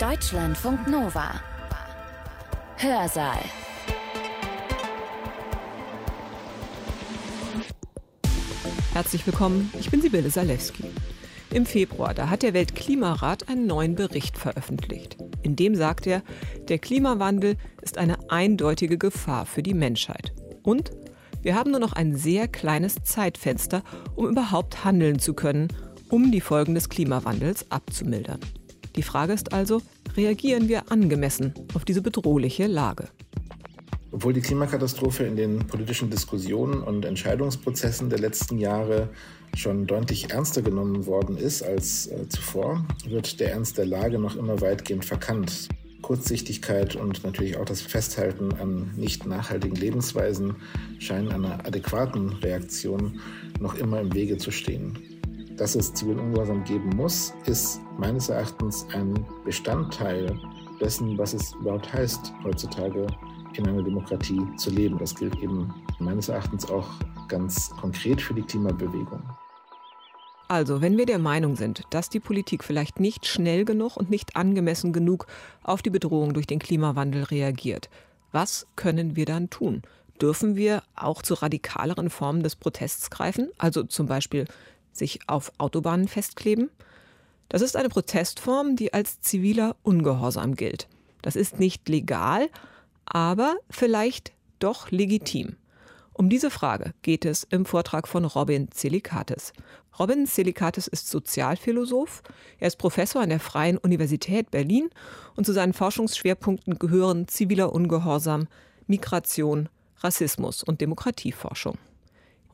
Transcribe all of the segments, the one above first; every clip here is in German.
Deutschlandfunk Nova. Hörsaal. Herzlich willkommen, ich bin Sibylle Salewski. Im Februar, da hat der Weltklimarat einen neuen Bericht veröffentlicht. In dem sagt er, der Klimawandel ist eine eindeutige Gefahr für die Menschheit. Und wir haben nur noch ein sehr kleines Zeitfenster, um überhaupt handeln zu können, um die Folgen des Klimawandels abzumildern. Die Frage ist also, reagieren wir angemessen auf diese bedrohliche Lage? Obwohl die Klimakatastrophe in den politischen Diskussionen und Entscheidungsprozessen der letzten Jahre schon deutlich ernster genommen worden ist als äh, zuvor, wird der Ernst der Lage noch immer weitgehend verkannt. Kurzsichtigkeit und natürlich auch das Festhalten an nicht nachhaltigen Lebensweisen scheinen einer adäquaten Reaktion noch immer im Wege zu stehen. Dass es zivilen Ungehorsam geben muss, ist meines Erachtens ein Bestandteil dessen, was es überhaupt heißt, heutzutage in einer Demokratie zu leben. Das gilt eben meines Erachtens auch ganz konkret für die Klimabewegung. Also, wenn wir der Meinung sind, dass die Politik vielleicht nicht schnell genug und nicht angemessen genug auf die Bedrohung durch den Klimawandel reagiert, was können wir dann tun? Dürfen wir auch zu radikaleren Formen des Protests greifen, also zum Beispiel sich auf Autobahnen festkleben? Das ist eine Protestform, die als ziviler Ungehorsam gilt. Das ist nicht legal, aber vielleicht doch legitim. Um diese Frage geht es im Vortrag von Robin Zelikates. Robin Zelikates ist Sozialphilosoph. Er ist Professor an der Freien Universität Berlin und zu seinen Forschungsschwerpunkten gehören ziviler Ungehorsam, Migration, Rassismus und Demokratieforschung.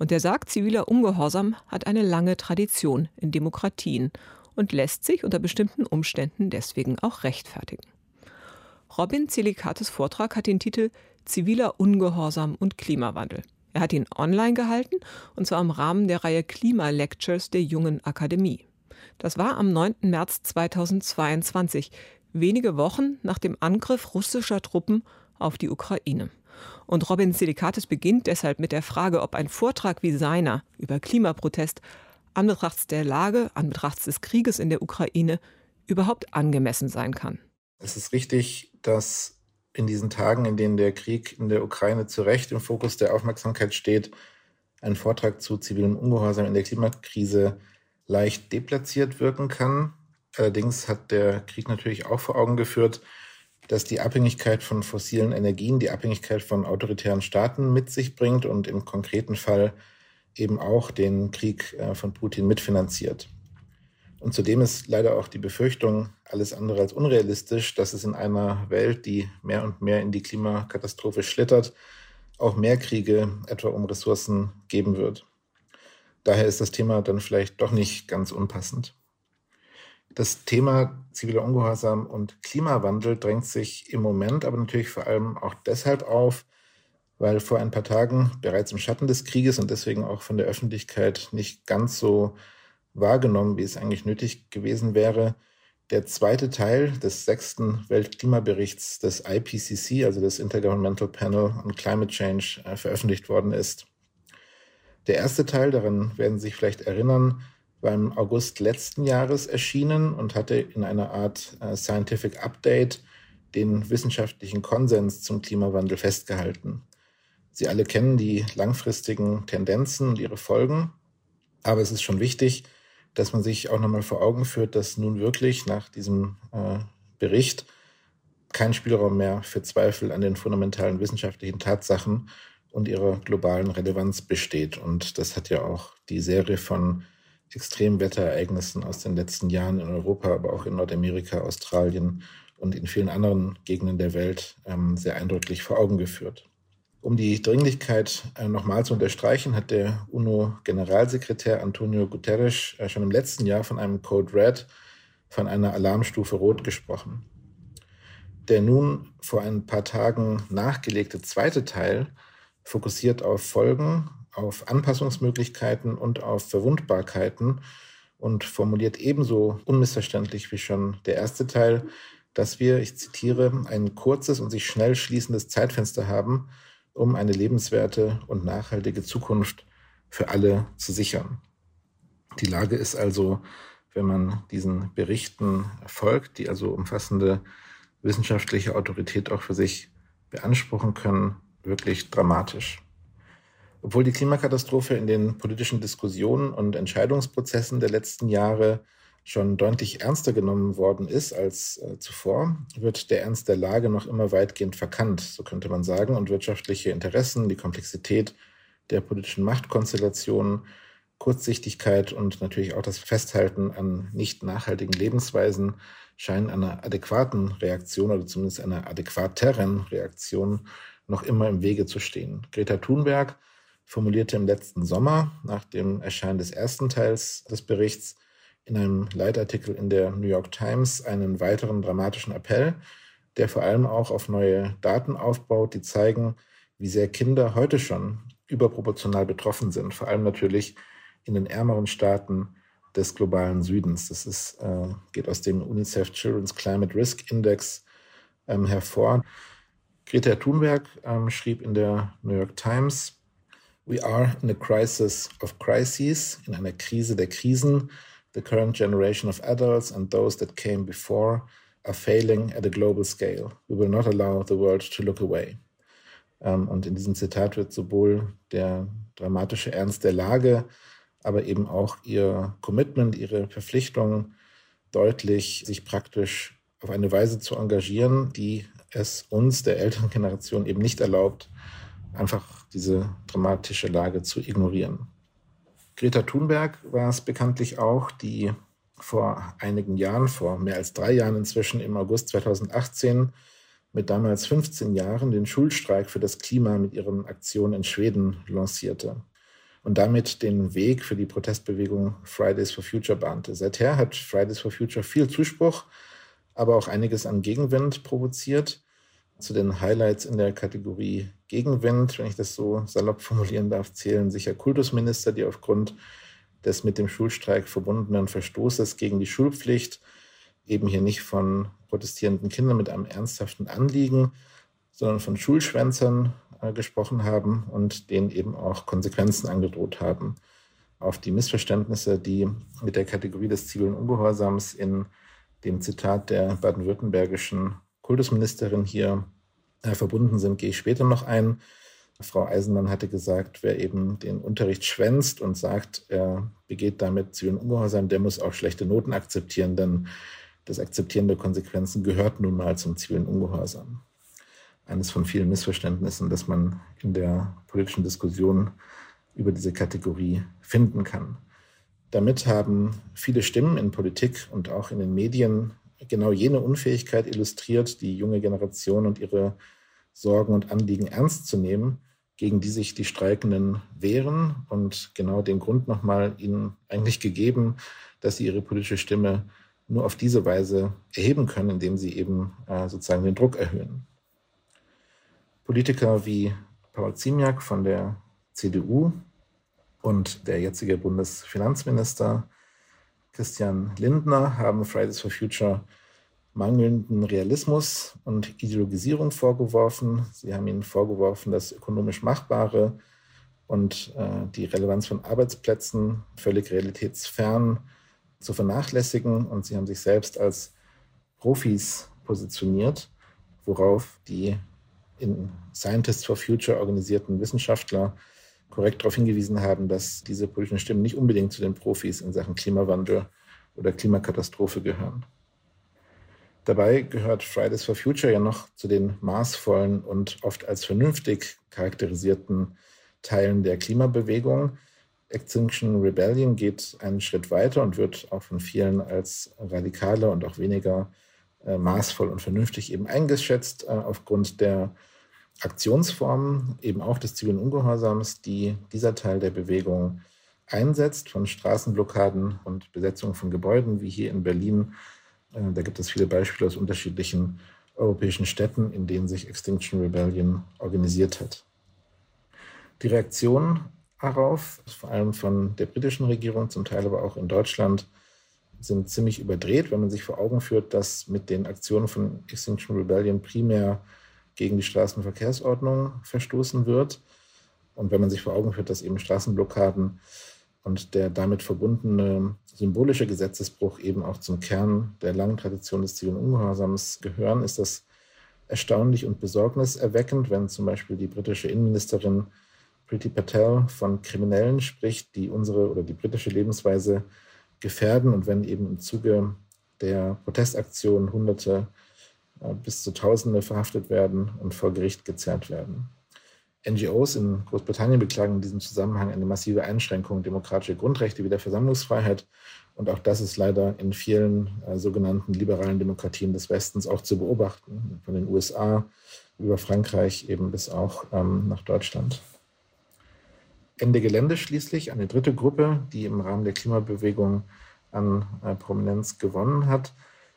Und er sagt, ziviler Ungehorsam hat eine lange Tradition in Demokratien und lässt sich unter bestimmten Umständen deswegen auch rechtfertigen. Robin Zelikates Vortrag hat den Titel Ziviler Ungehorsam und Klimawandel. Er hat ihn online gehalten und zwar im Rahmen der Reihe Klima-Lectures der Jungen Akademie. Das war am 9. März 2022, wenige Wochen nach dem Angriff russischer Truppen auf die Ukraine. Und Robin Selikatis beginnt deshalb mit der Frage, ob ein Vortrag wie seiner über Klimaprotest anbetrachts der Lage, anbetrachts des Krieges in der Ukraine überhaupt angemessen sein kann. Es ist richtig, dass in diesen Tagen, in denen der Krieg in der Ukraine zu Recht im Fokus der Aufmerksamkeit steht, ein Vortrag zu zivilem Ungehorsam in der Klimakrise leicht deplatziert wirken kann. Allerdings hat der Krieg natürlich auch vor Augen geführt, dass die Abhängigkeit von fossilen Energien die Abhängigkeit von autoritären Staaten mit sich bringt und im konkreten Fall eben auch den Krieg äh, von Putin mitfinanziert. Und zudem ist leider auch die Befürchtung alles andere als unrealistisch, dass es in einer Welt, die mehr und mehr in die Klimakatastrophe schlittert, auch mehr Kriege etwa um Ressourcen geben wird. Daher ist das Thema dann vielleicht doch nicht ganz unpassend. Das Thema ziviler Ungehorsam und Klimawandel drängt sich im Moment aber natürlich vor allem auch deshalb auf, weil vor ein paar Tagen bereits im Schatten des Krieges und deswegen auch von der Öffentlichkeit nicht ganz so wahrgenommen, wie es eigentlich nötig gewesen wäre. Der zweite Teil des sechsten Weltklimaberichts des IPCC, also des Intergovernmental Panel on Climate Change, äh, veröffentlicht worden ist. Der erste Teil, daran werden Sie sich vielleicht erinnern, im August letzten Jahres erschienen und hatte in einer Art äh, Scientific Update den wissenschaftlichen Konsens zum Klimawandel festgehalten. Sie alle kennen die langfristigen Tendenzen und ihre Folgen, aber es ist schon wichtig, dass man sich auch nochmal vor Augen führt, dass nun wirklich nach diesem äh, Bericht kein Spielraum mehr für Zweifel an den fundamentalen wissenschaftlichen Tatsachen und ihrer globalen Relevanz besteht. Und das hat ja auch die Serie von Extremwetterereignissen aus den letzten Jahren in Europa, aber auch in Nordamerika, Australien und in vielen anderen Gegenden der Welt ähm, sehr eindrücklich vor Augen geführt. Um die Dringlichkeit äh, nochmal zu unterstreichen, hat der UNO-Generalsekretär Antonio Guterres äh, schon im letzten Jahr von einem Code Red, von einer Alarmstufe Rot gesprochen. Der nun vor ein paar Tagen nachgelegte zweite Teil fokussiert auf Folgen, auf Anpassungsmöglichkeiten und auf Verwundbarkeiten und formuliert ebenso unmissverständlich wie schon der erste Teil, dass wir, ich zitiere, ein kurzes und sich schnell schließendes Zeitfenster haben, um eine lebenswerte und nachhaltige Zukunft für alle zu sichern. Die Lage ist also wenn man diesen Berichten folgt, die also umfassende wissenschaftliche Autorität auch für sich beanspruchen können, wirklich dramatisch. Obwohl die Klimakatastrophe in den politischen Diskussionen und Entscheidungsprozessen der letzten Jahre schon deutlich ernster genommen worden ist als äh, zuvor, wird der Ernst der Lage noch immer weitgehend verkannt, so könnte man sagen, und wirtschaftliche Interessen, die Komplexität der politischen Machtkonstellationen, Kurzsichtigkeit und natürlich auch das Festhalten an nicht nachhaltigen Lebensweisen scheinen einer adäquaten Reaktion oder zumindest einer adäquateren Reaktion noch immer im Wege zu stehen. Greta Thunberg formulierte im letzten Sommer nach dem Erscheinen des ersten Teils des Berichts in einem Leitartikel in der New York Times einen weiteren dramatischen Appell, der vor allem auch auf neue Daten aufbaut, die zeigen, wie sehr Kinder heute schon überproportional betroffen sind, vor allem natürlich in den ärmeren Staaten des globalen Südens. Das ist, äh, geht aus dem UNICEF Children's Climate Risk Index ähm, hervor. Greta Thunberg ähm, schrieb in der New York Times, We are in a crisis of crises, in einer Krise der Krisen. The current generation of adults and those that came before are failing at a global scale. We will not allow the world to look away. Ähm, und in diesem Zitat wird sowohl der dramatische Ernst der Lage aber eben auch ihr Commitment, ihre Verpflichtung deutlich, sich praktisch auf eine Weise zu engagieren, die es uns, der älteren Generation, eben nicht erlaubt, einfach diese dramatische Lage zu ignorieren. Greta Thunberg war es bekanntlich auch, die vor einigen Jahren, vor mehr als drei Jahren inzwischen im August 2018 mit damals 15 Jahren den Schulstreik für das Klima mit ihren Aktionen in Schweden lancierte und damit den Weg für die Protestbewegung Fridays for Future bahnte. Seither hat Fridays for Future viel Zuspruch, aber auch einiges an Gegenwind provoziert. Zu den Highlights in der Kategorie Gegenwind, wenn ich das so salopp formulieren darf, zählen sicher Kultusminister, die aufgrund des mit dem Schulstreik verbundenen Verstoßes gegen die Schulpflicht eben hier nicht von protestierenden Kindern mit einem ernsthaften Anliegen, sondern von Schulschwänzern äh, gesprochen haben und denen eben auch Konsequenzen angedroht haben. Auf die Missverständnisse, die mit der Kategorie des zivilen Ungehorsams in dem Zitat der baden-württembergischen Kultusministerin hier äh, verbunden sind, gehe ich später noch ein. Frau Eisenmann hatte gesagt, wer eben den Unterricht schwänzt und sagt, er begeht damit zivilen Ungehorsam, der muss auch schlechte Noten akzeptieren, denn das Akzeptieren der Konsequenzen gehört nun mal zum zivilen Ungehorsam eines von vielen Missverständnissen, das man in der politischen Diskussion über diese Kategorie finden kann. Damit haben viele Stimmen in Politik und auch in den Medien genau jene Unfähigkeit illustriert, die junge Generation und ihre Sorgen und Anliegen ernst zu nehmen, gegen die sich die Streikenden wehren und genau den Grund nochmal ihnen eigentlich gegeben, dass sie ihre politische Stimme nur auf diese Weise erheben können, indem sie eben äh, sozusagen den Druck erhöhen. Politiker wie Paul Ziemiak von der CDU und der jetzige Bundesfinanzminister Christian Lindner haben Fridays for Future mangelnden Realismus und Ideologisierung vorgeworfen. Sie haben ihnen vorgeworfen, das ökonomisch Machbare und äh, die Relevanz von Arbeitsplätzen völlig realitätsfern zu vernachlässigen. Und sie haben sich selbst als Profis positioniert, worauf die in Scientists for Future organisierten Wissenschaftler korrekt darauf hingewiesen haben, dass diese politischen Stimmen nicht unbedingt zu den Profis in Sachen Klimawandel oder Klimakatastrophe gehören. Dabei gehört Fridays for Future ja noch zu den maßvollen und oft als vernünftig charakterisierten Teilen der Klimabewegung. Extinction Rebellion geht einen Schritt weiter und wird auch von vielen als radikaler und auch weniger äh, maßvoll und vernünftig eben eingeschätzt äh, aufgrund der Aktionsformen, eben auch des zivilen Ungehorsams, die dieser Teil der Bewegung einsetzt, von Straßenblockaden und Besetzung von Gebäuden, wie hier in Berlin. Äh, da gibt es viele Beispiele aus unterschiedlichen europäischen Städten, in denen sich Extinction Rebellion organisiert hat. Die Reaktion darauf, vor allem von der britischen Regierung, zum Teil aber auch in Deutschland, sind ziemlich überdreht, wenn man sich vor Augen führt, dass mit den Aktionen von Extinction Rebellion primär gegen die Straßenverkehrsordnung verstoßen wird. Und wenn man sich vor Augen führt, dass eben Straßenblockaden und der damit verbundene symbolische Gesetzesbruch eben auch zum Kern der langen Tradition des zivilen Ungehorsams gehören, ist das erstaunlich und besorgniserweckend, wenn zum Beispiel die britische Innenministerin Priti Patel von Kriminellen spricht, die unsere oder die britische Lebensweise gefährden und wenn eben im Zuge der Protestaktion Hunderte bis zu Tausende verhaftet werden und vor Gericht gezerrt werden. NGOs in Großbritannien beklagen in diesem Zusammenhang eine massive Einschränkung demokratischer Grundrechte wie der Versammlungsfreiheit. Und auch das ist leider in vielen äh, sogenannten liberalen Demokratien des Westens auch zu beobachten, von den USA über Frankreich eben bis auch ähm, nach Deutschland. Ende Gelände schließlich, eine dritte Gruppe, die im Rahmen der Klimabewegung an äh, Prominenz gewonnen hat,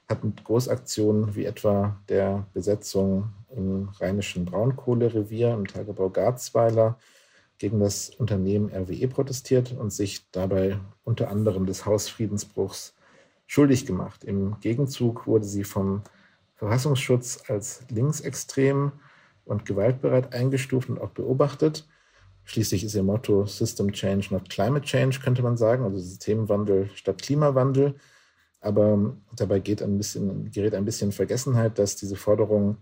hat mit Großaktionen wie etwa der Besetzung im rheinischen Braunkohlerevier im Tagebau Garzweiler gegen das Unternehmen RWE protestiert und sich dabei unter anderem des Hausfriedensbruchs schuldig gemacht. Im Gegenzug wurde sie vom Verfassungsschutz als linksextrem und gewaltbereit eingestuft und auch beobachtet. Schließlich ist ihr Motto System Change, not Climate Change, könnte man sagen, also Systemwandel statt Klimawandel. Aber dabei geht ein bisschen, gerät ein bisschen Vergessenheit, dass diese Forderung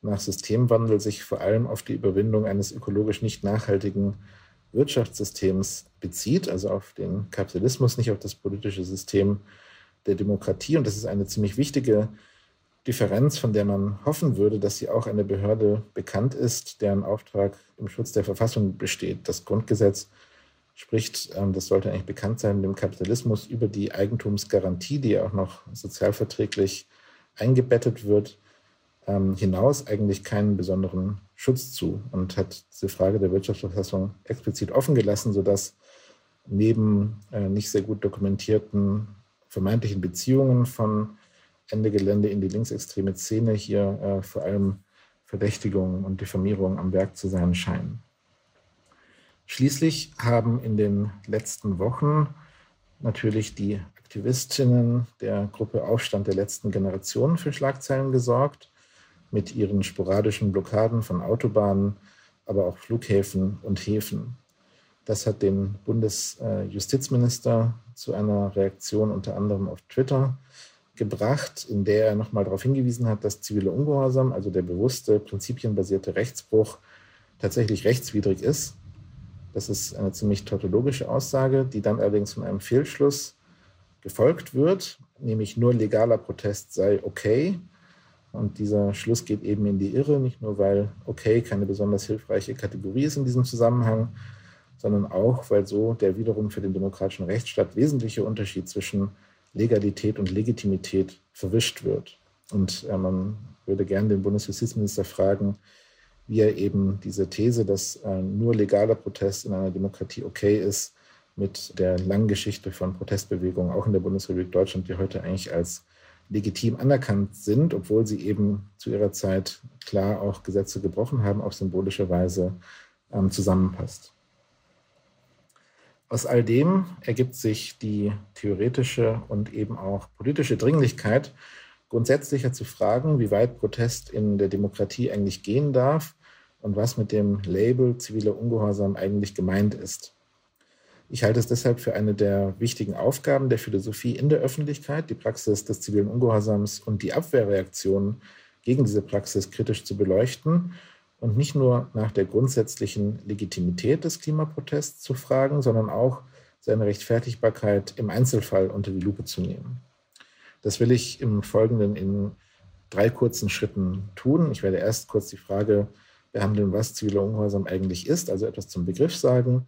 nach Systemwandel sich vor allem auf die Überwindung eines ökologisch nicht nachhaltigen Wirtschaftssystems bezieht, also auf den Kapitalismus, nicht auf das politische System der Demokratie. Und das ist eine ziemlich wichtige Differenz, von der man hoffen würde, dass sie auch eine Behörde bekannt ist, deren Auftrag im Schutz der Verfassung besteht. Das Grundgesetz spricht, ähm, das sollte eigentlich bekannt sein, dem Kapitalismus über die Eigentumsgarantie, die auch noch sozialverträglich eingebettet wird, ähm, hinaus eigentlich keinen besonderen Schutz zu und hat diese Frage der Wirtschaftsverfassung explizit offen gelassen, sodass neben äh, nicht sehr gut dokumentierten vermeintlichen Beziehungen von Ende Gelände in die linksextreme Szene hier äh, vor allem Verdächtigungen und Diffamierungen am Werk zu sein scheinen. Schließlich haben in den letzten Wochen natürlich die Aktivistinnen der Gruppe Aufstand der letzten Generation für Schlagzeilen gesorgt, mit ihren sporadischen Blockaden von Autobahnen, aber auch Flughäfen und Häfen. Das hat den Bundesjustizminister zu einer Reaktion unter anderem auf Twitter gebracht, in der er nochmal darauf hingewiesen hat, dass zivile Ungehorsam, also der bewusste, prinzipienbasierte Rechtsbruch, tatsächlich rechtswidrig ist das ist eine ziemlich tautologische Aussage, die dann allerdings von einem Fehlschluss gefolgt wird, nämlich nur legaler Protest sei okay. Und dieser Schluss geht eben in die Irre, nicht nur weil okay keine besonders hilfreiche Kategorie ist in diesem Zusammenhang, sondern auch, weil so der wiederum für den demokratischen Rechtsstaat wesentliche Unterschied zwischen Legalität und Legitimität verwischt wird. Und äh, man würde gerne den Bundesjustizminister fragen, wie er eben diese These, dass äh, nur legaler Protest in einer Demokratie okay ist, mit der langen Geschichte von Protestbewegungen, auch in der Bundesrepublik Deutschland, die heute eigentlich als legitim anerkannt sind, obwohl sie eben zu ihrer Zeit klar auch Gesetze gebrochen haben, auf symbolische Weise ähm, zusammenpasst. Aus all dem ergibt sich die theoretische und eben auch politische Dringlichkeit, grundsätzlicher zu fragen, wie weit Protest in der Demokratie eigentlich gehen darf und was mit dem Label ziviler Ungehorsam eigentlich gemeint ist. Ich halte es deshalb für eine der wichtigen Aufgaben der Philosophie in der Öffentlichkeit, die Praxis des zivilen Ungehorsams und die Abwehrreaktionen gegen diese Praxis kritisch zu beleuchten und nicht nur nach der grundsätzlichen Legitimität des Klimaprotests zu fragen, sondern auch seine Rechtfertigbarkeit im Einzelfall unter die Lupe zu nehmen. Das will ich im Folgenden in drei kurzen Schritten tun. Ich werde erst kurz die Frage behandeln, was ziviler Ungehorsam eigentlich ist, also etwas zum Begriff sagen,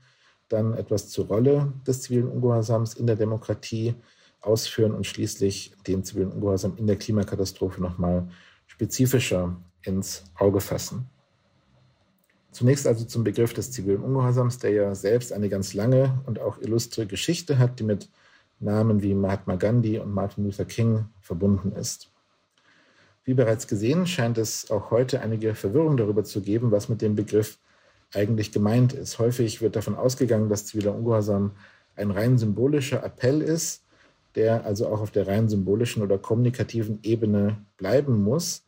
dann etwas zur Rolle des zivilen Ungehorsams in der Demokratie ausführen und schließlich den zivilen Ungehorsam in der Klimakatastrophe nochmal spezifischer ins Auge fassen. Zunächst also zum Begriff des zivilen Ungehorsams, der ja selbst eine ganz lange und auch illustre Geschichte hat, die mit Namen wie Mahatma Gandhi und Martin Luther King verbunden ist. Wie bereits gesehen, scheint es auch heute einige Verwirrung darüber zu geben, was mit dem Begriff eigentlich gemeint ist. Häufig wird davon ausgegangen, dass ziviler Ungehorsam ein rein symbolischer Appell ist, der also auch auf der rein symbolischen oder kommunikativen Ebene bleiben muss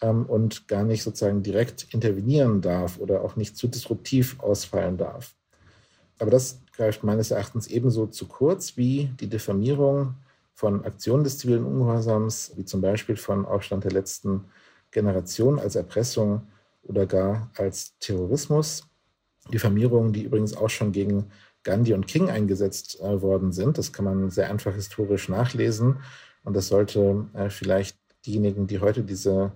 ähm, und gar nicht sozusagen direkt intervenieren darf oder auch nicht zu disruptiv ausfallen darf. Aber das greift meines Erachtens ebenso zu kurz wie die Diffamierung von Aktionen des zivilen Ungehorsams, wie zum Beispiel von Aufstand der letzten Generation als Erpressung oder gar als Terrorismus. Diffamierungen, die übrigens auch schon gegen Gandhi und King eingesetzt äh, worden sind. Das kann man sehr einfach historisch nachlesen. Und das sollte äh, vielleicht diejenigen, die heute diese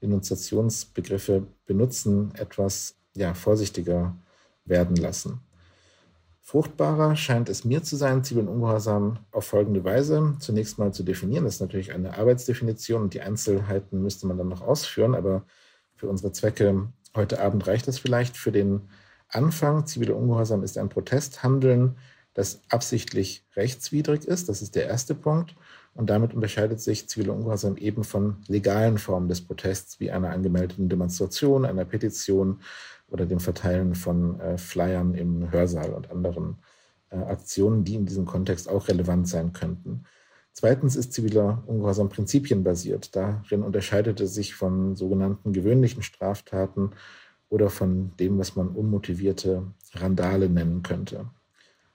Denunziationsbegriffe benutzen, etwas ja, vorsichtiger werden lassen. Fruchtbarer scheint es mir zu sein, zivilen Ungehorsam auf folgende Weise zunächst mal zu definieren. Das ist natürlich eine Arbeitsdefinition und die Einzelheiten müsste man dann noch ausführen, aber für unsere Zwecke heute Abend reicht das vielleicht. Für den Anfang, ziviler Ungehorsam ist ein Protesthandeln, das absichtlich rechtswidrig ist. Das ist der erste Punkt. Und damit unterscheidet sich ziviler Ungehorsam eben von legalen Formen des Protests, wie einer angemeldeten Demonstration, einer Petition, oder dem Verteilen von äh, Flyern im Hörsaal und anderen äh, Aktionen, die in diesem Kontext auch relevant sein könnten. Zweitens ist ziviler Ungehorsam prinzipienbasiert. Darin unterscheidet er sich von sogenannten gewöhnlichen Straftaten oder von dem, was man unmotivierte Randale nennen könnte.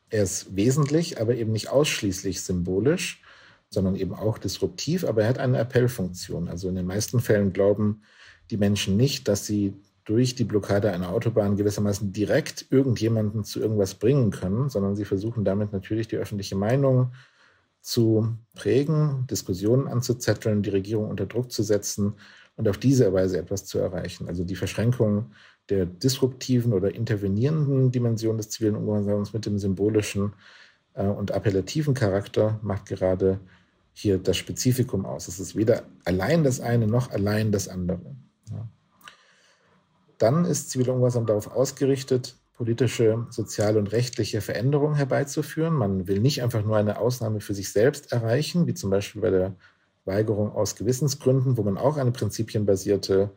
Er ist wesentlich, aber eben nicht ausschließlich symbolisch, sondern eben auch disruptiv, aber er hat eine Appellfunktion. Also in den meisten Fällen glauben die Menschen nicht, dass sie durch die Blockade einer Autobahn gewissermaßen direkt irgendjemanden zu irgendwas bringen können, sondern sie versuchen damit natürlich die öffentliche Meinung zu prägen, Diskussionen anzuzetteln, die Regierung unter Druck zu setzen und auf diese Weise etwas zu erreichen. Also die Verschränkung der disruptiven oder intervenierenden Dimension des zivilen Ungehorsams mit dem symbolischen äh, und appellativen Charakter macht gerade hier das Spezifikum aus. Es ist weder allein das eine noch allein das andere. Ja dann ist ziviler Ungehorsam darauf ausgerichtet, politische, soziale und rechtliche Veränderungen herbeizuführen. Man will nicht einfach nur eine Ausnahme für sich selbst erreichen, wie zum Beispiel bei der Weigerung aus Gewissensgründen, wo man auch eine prinzipienbasierte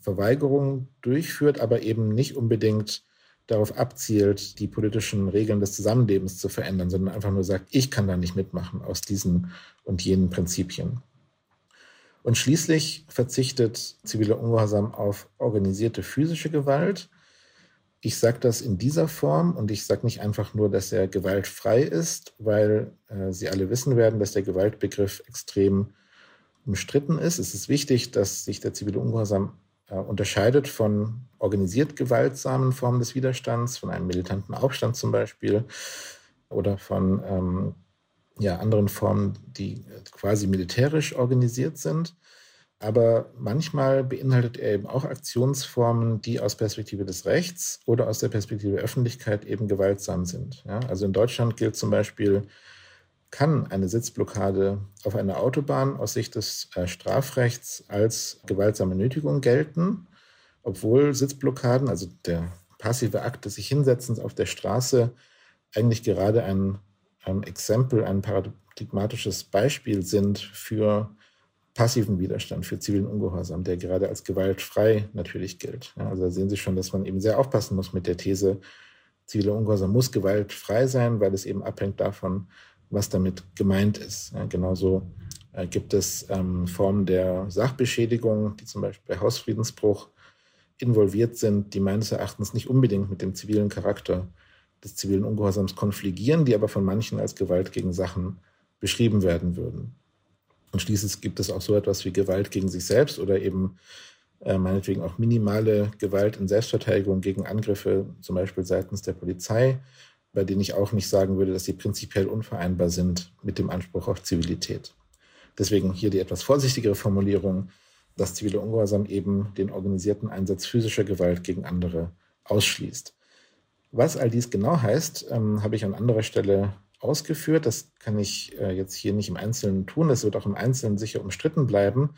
Verweigerung durchführt, aber eben nicht unbedingt darauf abzielt, die politischen Regeln des Zusammenlebens zu verändern, sondern einfach nur sagt, ich kann da nicht mitmachen aus diesen und jenen Prinzipien. Und schließlich verzichtet ziviler Ungehorsam auf organisierte physische Gewalt. Ich sage das in dieser Form und ich sage nicht einfach nur, dass er gewaltfrei ist, weil äh, Sie alle wissen werden, dass der Gewaltbegriff extrem umstritten ist. Es ist wichtig, dass sich der zivile Ungehorsam äh, unterscheidet von organisiert gewaltsamen Formen des Widerstands, von einem militanten Aufstand zum Beispiel oder von ähm, ja, anderen Formen, die quasi militärisch organisiert sind. Aber manchmal beinhaltet er eben auch Aktionsformen, die aus Perspektive des Rechts oder aus der Perspektive der Öffentlichkeit eben gewaltsam sind. Ja, also in Deutschland gilt zum Beispiel, kann eine Sitzblockade auf einer Autobahn aus Sicht des äh, Strafrechts als gewaltsame Nötigung gelten, obwohl Sitzblockaden, also der passive Akt des sich Hinsetzens auf der Straße, eigentlich gerade ein ein Exempel, ein paradigmatisches Beispiel sind für passiven Widerstand, für zivilen Ungehorsam, der gerade als gewaltfrei natürlich gilt. Ja, also da sehen Sie schon, dass man eben sehr aufpassen muss mit der These, ziviler Ungehorsam muss gewaltfrei sein, weil es eben abhängt davon, was damit gemeint ist. Ja, genauso äh, gibt es ähm, Formen der Sachbeschädigung, die zum Beispiel bei Hausfriedensbruch involviert sind, die meines Erachtens nicht unbedingt mit dem zivilen Charakter des zivilen Ungehorsams konfligieren, die aber von manchen als Gewalt gegen Sachen beschrieben werden würden. Und schließlich gibt es auch so etwas wie Gewalt gegen sich selbst oder eben äh, meinetwegen auch minimale Gewalt in Selbstverteidigung gegen Angriffe, zum Beispiel seitens der Polizei, bei denen ich auch nicht sagen würde, dass sie prinzipiell unvereinbar sind mit dem Anspruch auf Zivilität. Deswegen hier die etwas vorsichtigere Formulierung, dass zivile Ungehorsam eben den organisierten Einsatz physischer Gewalt gegen andere ausschließt. Was all dies genau heißt, ähm, habe ich an anderer Stelle ausgeführt. Das kann ich äh, jetzt hier nicht im Einzelnen tun. Das wird auch im Einzelnen sicher umstritten bleiben.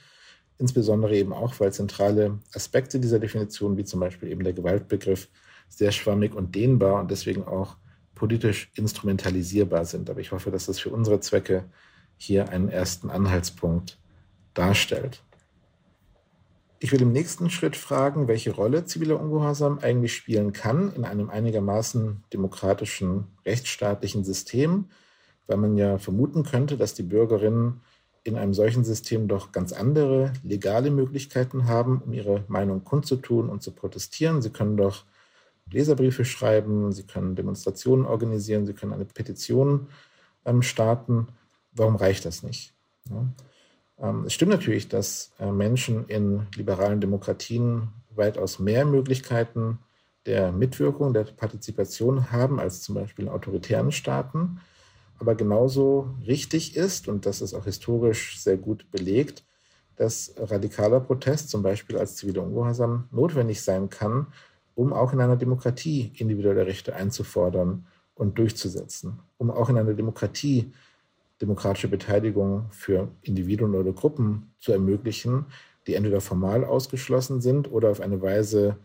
Insbesondere eben auch, weil zentrale Aspekte dieser Definition, wie zum Beispiel eben der Gewaltbegriff, sehr schwammig und dehnbar und deswegen auch politisch instrumentalisierbar sind. Aber ich hoffe, dass das für unsere Zwecke hier einen ersten Anhaltspunkt darstellt. Ich will im nächsten Schritt fragen, welche Rolle ziviler Ungehorsam eigentlich spielen kann in einem einigermaßen demokratischen, rechtsstaatlichen System, weil man ja vermuten könnte, dass die Bürgerinnen in einem solchen System doch ganz andere legale Möglichkeiten haben, um ihre Meinung kundzutun und zu protestieren. Sie können doch Leserbriefe schreiben, Sie können Demonstrationen organisieren, Sie können eine Petition ähm, starten. Warum reicht das nicht? Ja? Ähm, es stimmt natürlich, dass äh, Menschen in liberalen Demokratien weitaus mehr Möglichkeiten der Mitwirkung, der Partizipation haben als zum Beispiel in autoritären Staaten. Aber genauso richtig ist, und das ist auch historisch sehr gut belegt, dass radikaler Protest zum Beispiel als ziviler Ungehorsam notwendig sein kann, um auch in einer Demokratie individuelle Rechte einzufordern und durchzusetzen, um auch in einer Demokratie demokratische Beteiligung für Individuen oder Gruppen zu ermöglichen, die entweder formal ausgeschlossen sind oder auf eine Weise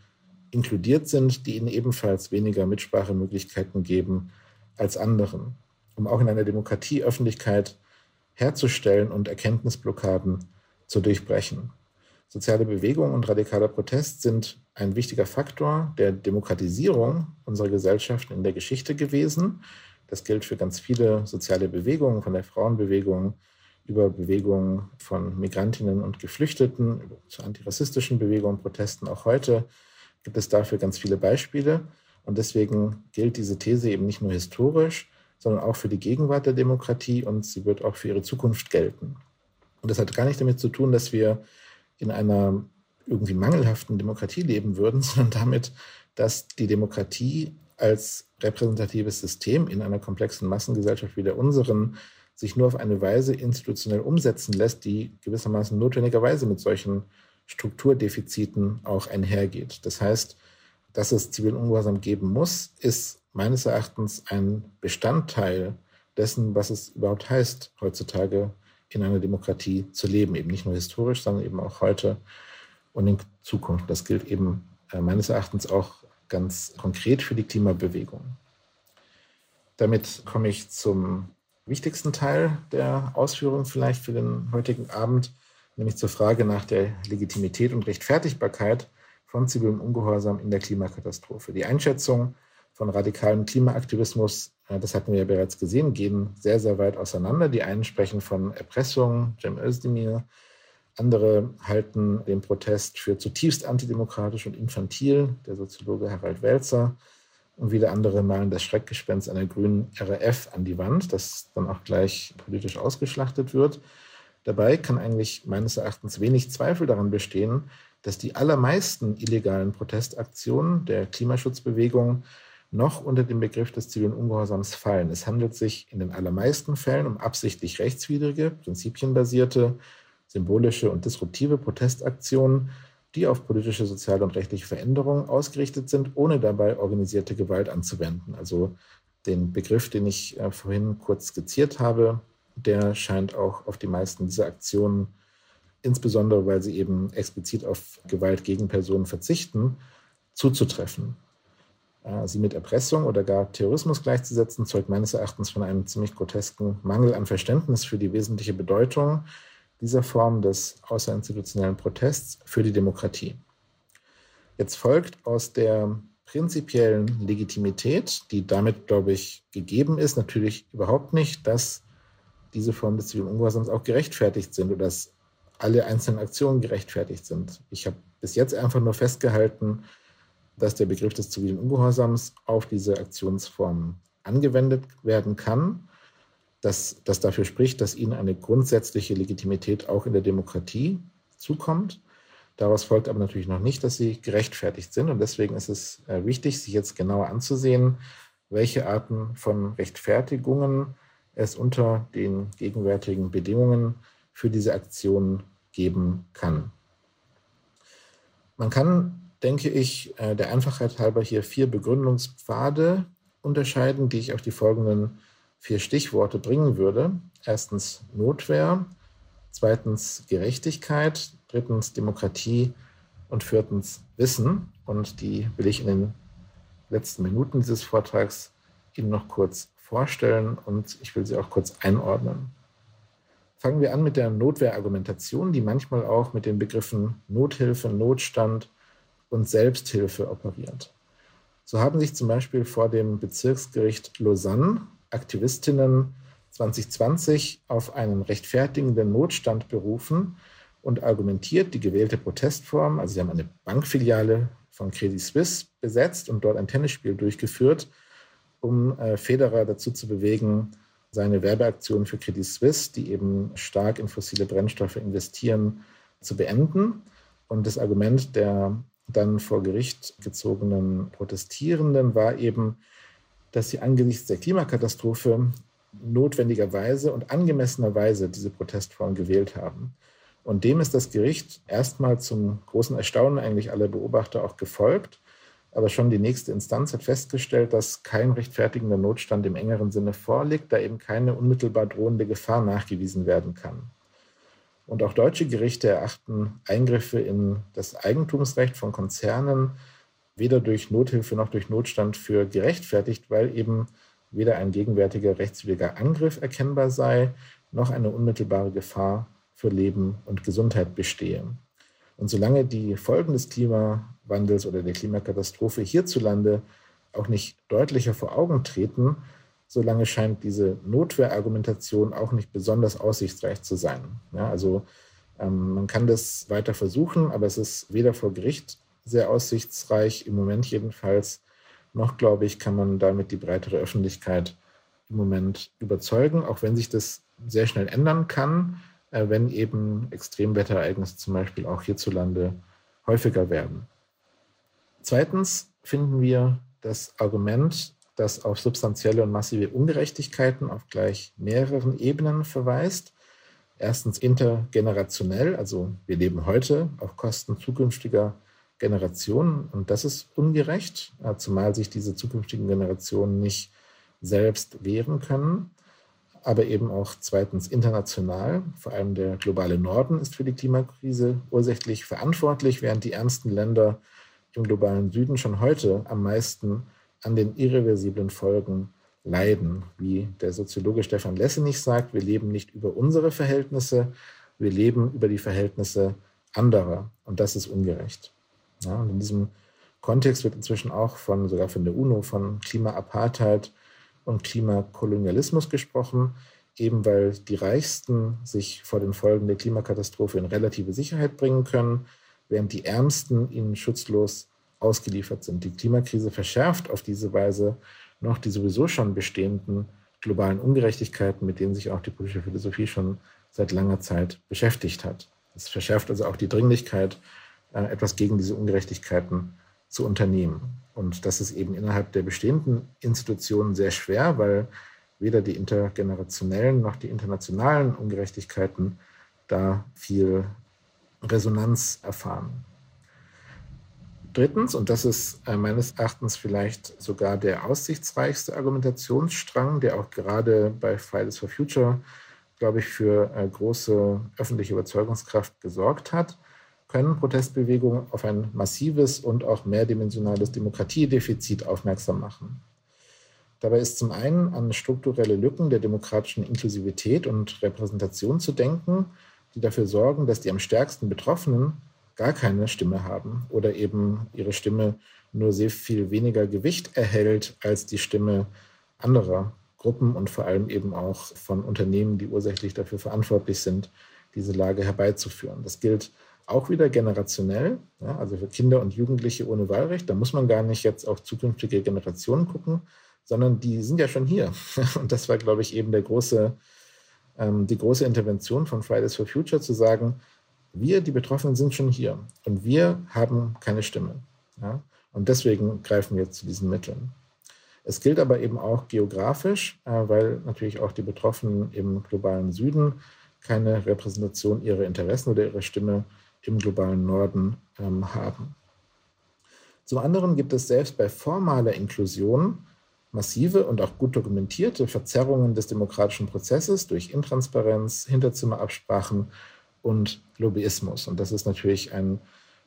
inkludiert sind, die ihnen ebenfalls weniger Mitsprachemöglichkeiten geben als anderen, um auch in einer Demokratie Öffentlichkeit herzustellen und Erkenntnisblockaden zu durchbrechen. Soziale Bewegung und radikaler Protest sind ein wichtiger Faktor der Demokratisierung unserer Gesellschaften in der Geschichte gewesen. Das gilt für ganz viele soziale Bewegungen, von der Frauenbewegung über Bewegungen von Migrantinnen und Geflüchteten, zu antirassistischen Bewegungen, Protesten auch heute gibt es dafür ganz viele Beispiele. Und deswegen gilt diese These eben nicht nur historisch, sondern auch für die Gegenwart der Demokratie und sie wird auch für ihre Zukunft gelten. Und das hat gar nicht damit zu tun, dass wir in einer irgendwie mangelhaften Demokratie leben würden, sondern damit, dass die Demokratie als repräsentatives System in einer komplexen Massengesellschaft wie der unseren sich nur auf eine Weise institutionell umsetzen lässt, die gewissermaßen notwendigerweise mit solchen Strukturdefiziten auch einhergeht. Das heißt, dass es zivilen Ungehorsam geben muss, ist meines Erachtens ein Bestandteil dessen, was es überhaupt heißt, heutzutage in einer Demokratie zu leben. Eben nicht nur historisch, sondern eben auch heute und in Zukunft. Das gilt eben äh, meines Erachtens auch ganz konkret für die Klimabewegung. Damit komme ich zum wichtigsten Teil der Ausführung vielleicht für den heutigen Abend, nämlich zur Frage nach der Legitimität und Rechtfertigbarkeit von zivilem Ungehorsam in der Klimakatastrophe. Die Einschätzung von radikalem Klimaaktivismus, äh, das hatten wir ja bereits gesehen, gehen sehr, sehr weit auseinander. Die einen sprechen von Erpressung, Cem Özdemir, andere halten den Protest für zutiefst antidemokratisch und infantil, der Soziologe Harald Welzer. Und wieder andere malen das Schreckgespenst einer grünen RAF an die Wand, das dann auch gleich politisch ausgeschlachtet wird. Dabei kann eigentlich meines Erachtens wenig Zweifel daran bestehen, dass die allermeisten illegalen Protestaktionen der Klimaschutzbewegung noch unter den Begriff des zivilen Ungehorsams fallen. Es handelt sich in den allermeisten Fällen um absichtlich rechtswidrige, prinzipienbasierte symbolische und disruptive Protestaktionen, die auf politische, soziale und rechtliche Veränderungen ausgerichtet sind, ohne dabei organisierte Gewalt anzuwenden. Also den Begriff, den ich äh, vorhin kurz skizziert habe, der scheint auch auf die meisten dieser Aktionen, insbesondere weil sie eben explizit auf Gewalt gegen Personen verzichten, zuzutreffen. Äh, sie mit Erpressung oder gar Terrorismus gleichzusetzen, zeugt meines Erachtens von einem ziemlich grotesken Mangel an Verständnis für die wesentliche Bedeutung dieser Form des außerinstitutionellen Protests für die Demokratie. Jetzt folgt aus der prinzipiellen Legitimität, die damit, glaube ich, gegeben ist, natürlich überhaupt nicht, dass diese Formen des zivilen Ungehorsams auch gerechtfertigt sind oder dass alle einzelnen Aktionen gerechtfertigt sind. Ich habe bis jetzt einfach nur festgehalten, dass der Begriff des zivilen Ungehorsams auf diese Aktionsformen angewendet werden kann dass das dafür spricht, dass ihnen eine grundsätzliche Legitimität auch in der Demokratie zukommt. Daraus folgt aber natürlich noch nicht, dass sie gerechtfertigt sind. Und deswegen ist es äh, wichtig, sich jetzt genauer anzusehen, welche Arten von Rechtfertigungen es unter den gegenwärtigen Bedingungen für diese Aktion geben kann. Man kann, denke ich, äh, der Einfachheit halber hier vier Begründungspfade unterscheiden, die ich auf die folgenden vier Stichworte bringen würde. Erstens Notwehr, zweitens Gerechtigkeit, drittens Demokratie und viertens Wissen. Und die will ich in den letzten Minuten dieses Vortrags Ihnen noch kurz vorstellen und ich will sie auch kurz einordnen. Fangen wir an mit der Notwehrargumentation, die manchmal auch mit den Begriffen Nothilfe, Notstand und Selbsthilfe operiert. So haben sich zum Beispiel vor dem Bezirksgericht Lausanne Aktivistinnen 2020 auf einen rechtfertigenden Notstand berufen und argumentiert, die gewählte Protestform, also sie haben eine Bankfiliale von Credit Suisse besetzt und dort ein Tennisspiel durchgeführt, um äh, Federer dazu zu bewegen, seine Werbeaktion für Credit Suisse, die eben stark in fossile Brennstoffe investieren, zu beenden. Und das Argument der dann vor Gericht gezogenen Protestierenden war eben, dass sie angesichts der Klimakatastrophe notwendigerweise und angemessenerweise diese Protestform gewählt haben. Und dem ist das Gericht erstmal zum großen Erstaunen eigentlich aller Beobachter auch gefolgt. Aber schon die nächste Instanz hat festgestellt, dass kein rechtfertigender Notstand im engeren Sinne vorliegt, da eben keine unmittelbar drohende Gefahr nachgewiesen werden kann. Und auch deutsche Gerichte erachten Eingriffe in das Eigentumsrecht von Konzernen weder durch Nothilfe noch durch Notstand für gerechtfertigt, weil eben weder ein gegenwärtiger rechtswidriger Angriff erkennbar sei, noch eine unmittelbare Gefahr für Leben und Gesundheit bestehe. Und solange die Folgen des Klimawandels oder der Klimakatastrophe hierzulande auch nicht deutlicher vor Augen treten, solange scheint diese Notwehrargumentation auch nicht besonders aussichtsreich zu sein. Ja, also ähm, man kann das weiter versuchen, aber es ist weder vor Gericht sehr aussichtsreich, im Moment jedenfalls, noch, glaube ich, kann man damit die breitere Öffentlichkeit im Moment überzeugen, auch wenn sich das sehr schnell ändern kann, äh, wenn eben Extremwetterereignisse zum Beispiel auch hierzulande häufiger werden. Zweitens finden wir das Argument, das auf substanzielle und massive Ungerechtigkeiten auf gleich mehreren Ebenen verweist. Erstens intergenerationell, also wir leben heute auf Kosten zukünftiger Generationen und das ist ungerecht, äh, zumal sich diese zukünftigen Generationen nicht selbst wehren können. Aber eben auch zweitens international, vor allem der globale Norden ist für die Klimakrise ursächlich verantwortlich, während die ärmsten Länder im globalen Süden schon heute am meisten an den irreversiblen Folgen leiden. Wie der Soziologe Stefan Lessenich sagt, wir leben nicht über unsere Verhältnisse, wir leben über die Verhältnisse anderer. Und das ist ungerecht. Ja, und in diesem Kontext wird inzwischen auch von, sogar von der UNO, von Klimaapartheid und Klimakolonialismus gesprochen, eben weil die Reichsten sich vor den Folgen der Klimakatastrophe in relative Sicherheit bringen können, während die Ärmsten ihnen schutzlos ausgeliefert sind. Die Klimakrise verschärft auf diese Weise noch die sowieso schon bestehenden globalen Ungerechtigkeiten, mit denen sich auch die politische Philosophie schon seit langer Zeit beschäftigt hat. Es verschärft also auch die Dringlichkeit etwas gegen diese Ungerechtigkeiten zu unternehmen. Und das ist eben innerhalb der bestehenden Institutionen sehr schwer, weil weder die intergenerationellen noch die internationalen Ungerechtigkeiten da viel Resonanz erfahren. Drittens, und das ist äh, meines Erachtens vielleicht sogar der aussichtsreichste Argumentationsstrang, der auch gerade bei Fridays for Future, glaube ich, für äh, große öffentliche Überzeugungskraft gesorgt hat, können Protestbewegungen auf ein massives und auch mehrdimensionales Demokratiedefizit aufmerksam machen. Dabei ist zum einen an strukturelle Lücken der demokratischen Inklusivität und Repräsentation zu denken, die dafür sorgen, dass die am stärksten Betroffenen gar keine Stimme haben oder eben ihre Stimme nur sehr viel weniger Gewicht erhält als die Stimme anderer Gruppen und vor allem eben auch von Unternehmen, die ursächlich dafür verantwortlich sind, diese Lage herbeizuführen. Das gilt auch wieder generationell, ja, also für Kinder und Jugendliche ohne Wahlrecht. Da muss man gar nicht jetzt auf zukünftige Generationen gucken, sondern die sind ja schon hier. Und das war, glaube ich, eben der große, ähm, die große Intervention von Fridays for Future, zu sagen, wir, die Betroffenen, sind schon hier und wir haben keine Stimme. Ja? Und deswegen greifen wir zu diesen Mitteln. Es gilt aber eben auch geografisch, äh, weil natürlich auch die Betroffenen im globalen Süden keine Repräsentation ihrer Interessen oder ihrer Stimme im globalen Norden ähm, haben. Zum anderen gibt es selbst bei formaler Inklusion massive und auch gut dokumentierte Verzerrungen des demokratischen Prozesses durch Intransparenz, Hinterzimmerabsprachen und Lobbyismus. Und das ist natürlich ein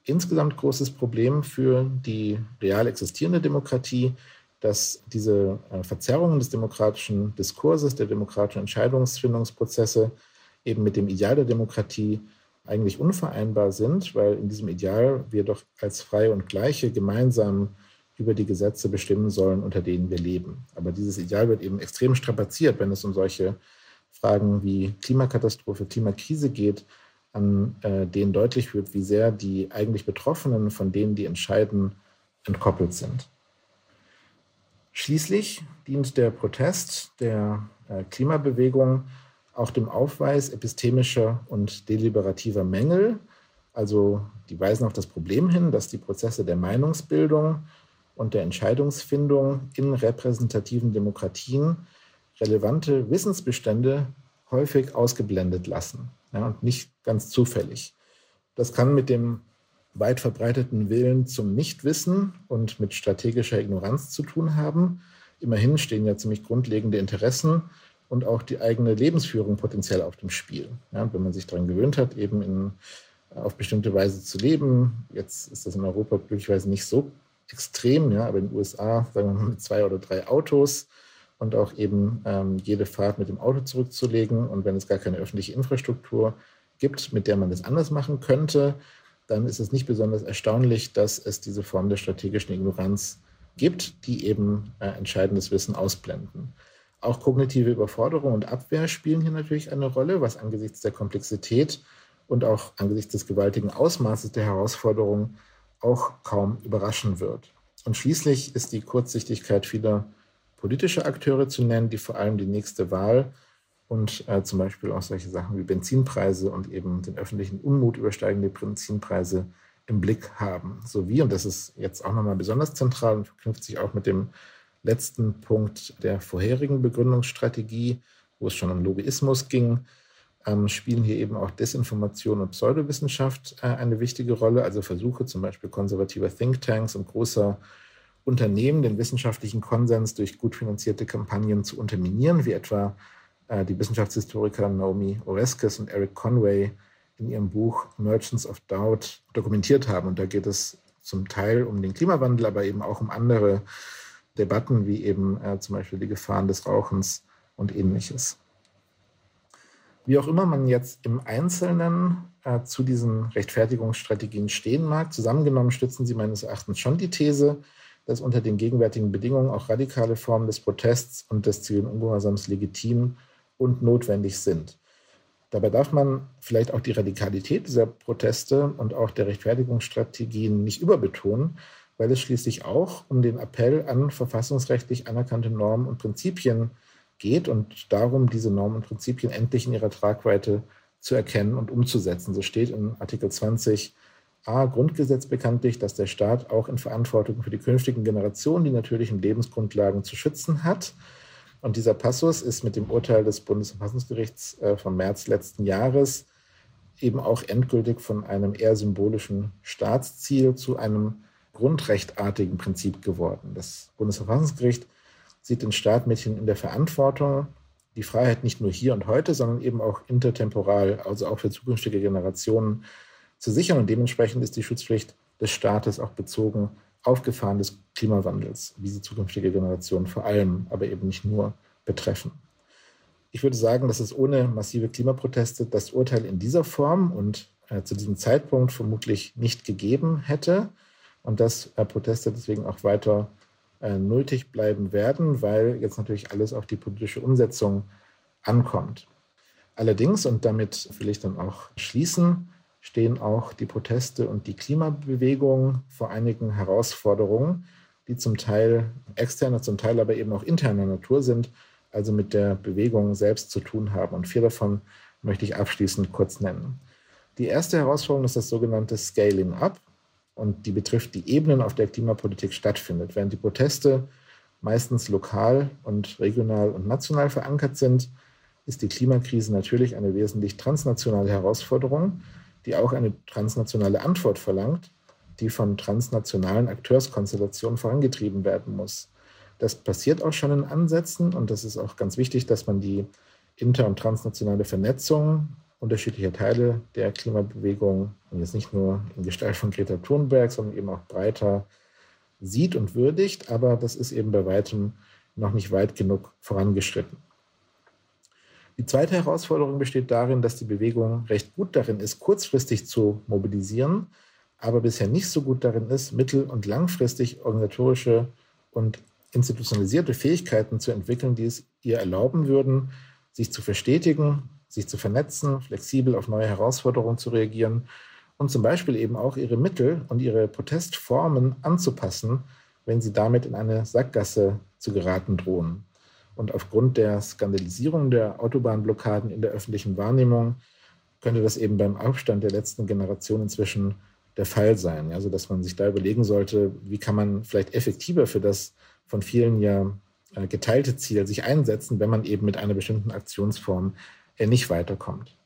insgesamt großes Problem für die real existierende Demokratie, dass diese äh, Verzerrungen des demokratischen Diskurses, der demokratischen Entscheidungsfindungsprozesse eben mit dem Ideal der Demokratie eigentlich unvereinbar sind, weil in diesem Ideal wir doch als Freie und Gleiche gemeinsam über die Gesetze bestimmen sollen, unter denen wir leben. Aber dieses Ideal wird eben extrem strapaziert, wenn es um solche Fragen wie Klimakatastrophe, Klimakrise geht, an äh, denen deutlich wird, wie sehr die eigentlich Betroffenen von denen, die entscheiden, entkoppelt sind. Schließlich dient der Protest der äh, Klimabewegung auch dem Aufweis epistemischer und deliberativer Mängel. Also die weisen auf das Problem hin, dass die Prozesse der Meinungsbildung und der Entscheidungsfindung in repräsentativen Demokratien relevante Wissensbestände häufig ausgeblendet lassen ja, und nicht ganz zufällig. Das kann mit dem weit verbreiteten Willen zum Nichtwissen und mit strategischer Ignoranz zu tun haben. Immerhin stehen ja ziemlich grundlegende Interessen und auch die eigene Lebensführung potenziell auf dem Spiel. Ja, wenn man sich daran gewöhnt hat, eben in, auf bestimmte Weise zu leben, jetzt ist das in Europa glücklicherweise nicht so extrem, ja, aber in den USA, sagen wir mal, mit zwei oder drei Autos und auch eben ähm, jede Fahrt mit dem Auto zurückzulegen. Und wenn es gar keine öffentliche Infrastruktur gibt, mit der man das anders machen könnte, dann ist es nicht besonders erstaunlich, dass es diese Form der strategischen Ignoranz gibt, die eben äh, entscheidendes Wissen ausblenden. Auch kognitive Überforderung und Abwehr spielen hier natürlich eine Rolle, was angesichts der Komplexität und auch angesichts des gewaltigen Ausmaßes der Herausforderung auch kaum überraschen wird. Und schließlich ist die Kurzsichtigkeit vieler politischer Akteure zu nennen, die vor allem die nächste Wahl und äh, zum Beispiel auch solche Sachen wie Benzinpreise und eben den öffentlichen Unmut über steigende Benzinpreise im Blick haben. Sowie, und das ist jetzt auch nochmal besonders zentral und verknüpft sich auch mit dem letzten Punkt der vorherigen Begründungsstrategie, wo es schon um Lobbyismus ging, ähm, spielen hier eben auch Desinformation und Pseudowissenschaft äh, eine wichtige Rolle. Also Versuche zum Beispiel konservativer Thinktanks und großer Unternehmen, den wissenschaftlichen Konsens durch gut finanzierte Kampagnen zu unterminieren, wie etwa äh, die Wissenschaftshistoriker Naomi Oreskes und Eric Conway in ihrem Buch Merchants of Doubt dokumentiert haben. Und da geht es zum Teil um den Klimawandel, aber eben auch um andere Debatten, wie eben äh, zum Beispiel die Gefahren des Rauchens und ähnliches. Wie auch immer man jetzt im Einzelnen äh, zu diesen Rechtfertigungsstrategien stehen mag, zusammengenommen stützen sie meines Erachtens schon die These, dass unter den gegenwärtigen Bedingungen auch radikale Formen des Protests und des zivilen Ungehorsams legitim und notwendig sind. Dabei darf man vielleicht auch die Radikalität dieser Proteste und auch der Rechtfertigungsstrategien nicht überbetonen, weil es schließlich auch um den Appell an verfassungsrechtlich anerkannte Normen und Prinzipien geht und darum, diese Normen und Prinzipien endlich in ihrer Tragweite zu erkennen und umzusetzen. So steht in Artikel 20 A Grundgesetz bekanntlich, dass der Staat auch in Verantwortung für die künftigen Generationen die natürlichen Lebensgrundlagen zu schützen hat. Und dieser Passus ist mit dem Urteil des Bundesverfassungsgerichts äh, vom März letzten Jahres eben auch endgültig von einem eher symbolischen Staatsziel zu einem grundrechtartigen Prinzip geworden. Das Bundesverfassungsgericht sieht den Staat mithin in der Verantwortung, die Freiheit nicht nur hier und heute, sondern eben auch intertemporal, also auch für zukünftige Generationen zu sichern. Und dementsprechend ist die Schutzpflicht des Staates auch bezogen auf Gefahren des Klimawandels, wie sie zukünftige Generationen vor allem, aber eben nicht nur betreffen. Ich würde sagen, dass es ohne massive Klimaproteste das Urteil in dieser Form und äh, zu diesem Zeitpunkt vermutlich nicht gegeben hätte und dass äh, Proteste deswegen auch weiter äh, nötig bleiben werden, weil jetzt natürlich alles auf die politische Umsetzung ankommt. Allerdings, und damit will ich dann auch schließen, stehen auch die Proteste und die Klimabewegung vor einigen Herausforderungen, die zum Teil externer, zum Teil aber eben auch interner Natur sind, also mit der Bewegung selbst zu tun haben. Und vier davon möchte ich abschließend kurz nennen. Die erste Herausforderung ist das sogenannte Scaling Up und die betrifft die Ebenen, auf der Klimapolitik stattfindet. Während die Proteste meistens lokal und regional und national verankert sind, ist die Klimakrise natürlich eine wesentlich transnationale Herausforderung die auch eine transnationale Antwort verlangt, die von transnationalen Akteurskonstellationen vorangetrieben werden muss. Das passiert auch schon in Ansätzen und das ist auch ganz wichtig, dass man die inter- und transnationale Vernetzung unterschiedlicher Teile der Klimabewegung und jetzt nicht nur in Gestalt von Greta Thunberg, sondern eben auch breiter sieht und würdigt, aber das ist eben bei weitem noch nicht weit genug vorangeschritten. Die zweite Herausforderung besteht darin, dass die Bewegung recht gut darin ist, kurzfristig zu mobilisieren, aber bisher nicht so gut darin ist, mittel- und langfristig organisatorische und institutionalisierte Fähigkeiten zu entwickeln, die es ihr erlauben würden, sich zu verstetigen, sich zu vernetzen, flexibel auf neue Herausforderungen zu reagieren und zum Beispiel eben auch ihre Mittel und ihre Protestformen anzupassen, wenn sie damit in eine Sackgasse zu geraten drohen. Und aufgrund der Skandalisierung der Autobahnblockaden in der öffentlichen Wahrnehmung könnte das eben beim Aufstand der letzten Generation inzwischen der Fall sein. Also dass man sich da überlegen sollte, wie kann man vielleicht effektiver für das von vielen ja äh, geteilte Ziel sich einsetzen, wenn man eben mit einer bestimmten Aktionsform äh, nicht weiterkommt.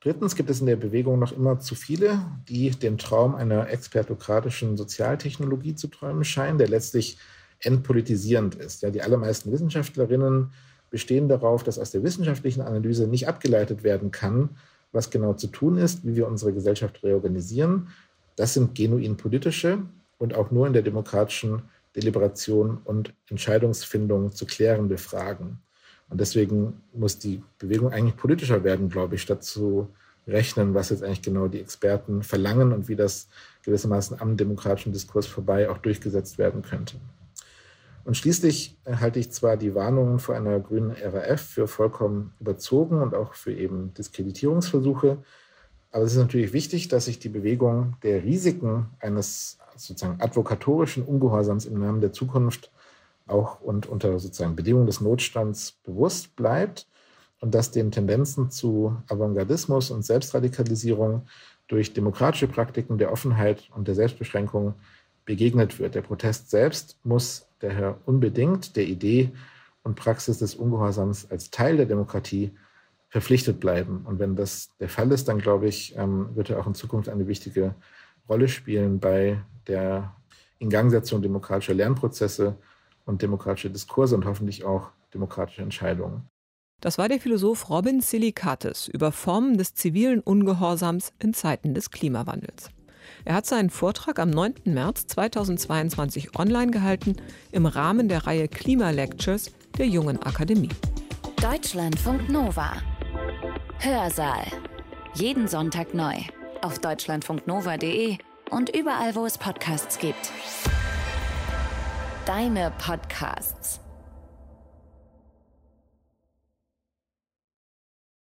Drittens gibt es in der Bewegung noch immer zu viele, die den Traum einer expertokratischen Sozialtechnologie zu träumen scheinen, der letztlich entpolitisierend ist. Ja, die allermeisten Wissenschaftlerinnen bestehen darauf, dass aus der wissenschaftlichen Analyse nicht abgeleitet werden kann, was genau zu tun ist, wie wir unsere Gesellschaft reorganisieren. Das sind genuin politische und auch nur in der demokratischen Deliberation und Entscheidungsfindung zu klärende Fragen. Und deswegen muss die Bewegung eigentlich politischer werden, glaube ich, statt zu rechnen, was jetzt eigentlich genau die Experten verlangen und wie das gewissermaßen am demokratischen Diskurs vorbei auch durchgesetzt werden könnte. Und schließlich halte ich zwar die Warnungen vor einer grünen RAF für vollkommen überzogen und auch für eben Diskreditierungsversuche, aber es ist natürlich wichtig, dass sich die Bewegung der Risiken eines sozusagen advokatorischen Ungehorsams im Namen der Zukunft auch und unter sozusagen Bedingungen des Notstands bewusst bleibt und dass den Tendenzen zu Avantgardismus und Selbstradikalisierung durch demokratische Praktiken der Offenheit und der Selbstbeschränkung begegnet wird. Der Protest selbst muss daher unbedingt der Idee und Praxis des Ungehorsams als Teil der Demokratie verpflichtet bleiben. Und wenn das der Fall ist, dann glaube ich, ähm, wird er auch in Zukunft eine wichtige Rolle spielen bei der Ingangsetzung demokratischer Lernprozesse und demokratische Diskurse und hoffentlich auch demokratische Entscheidungen. Das war der Philosoph Robin Silikates über Formen des zivilen Ungehorsams in Zeiten des Klimawandels. Er hat seinen Vortrag am 9. März 2022 online gehalten im Rahmen der Reihe Klimalectures der Jungen Akademie. Deutschlandfunk Nova. Hörsaal. Jeden Sonntag neu. Auf deutschlandfunknova.de und überall, wo es Podcasts gibt. Deine Podcasts.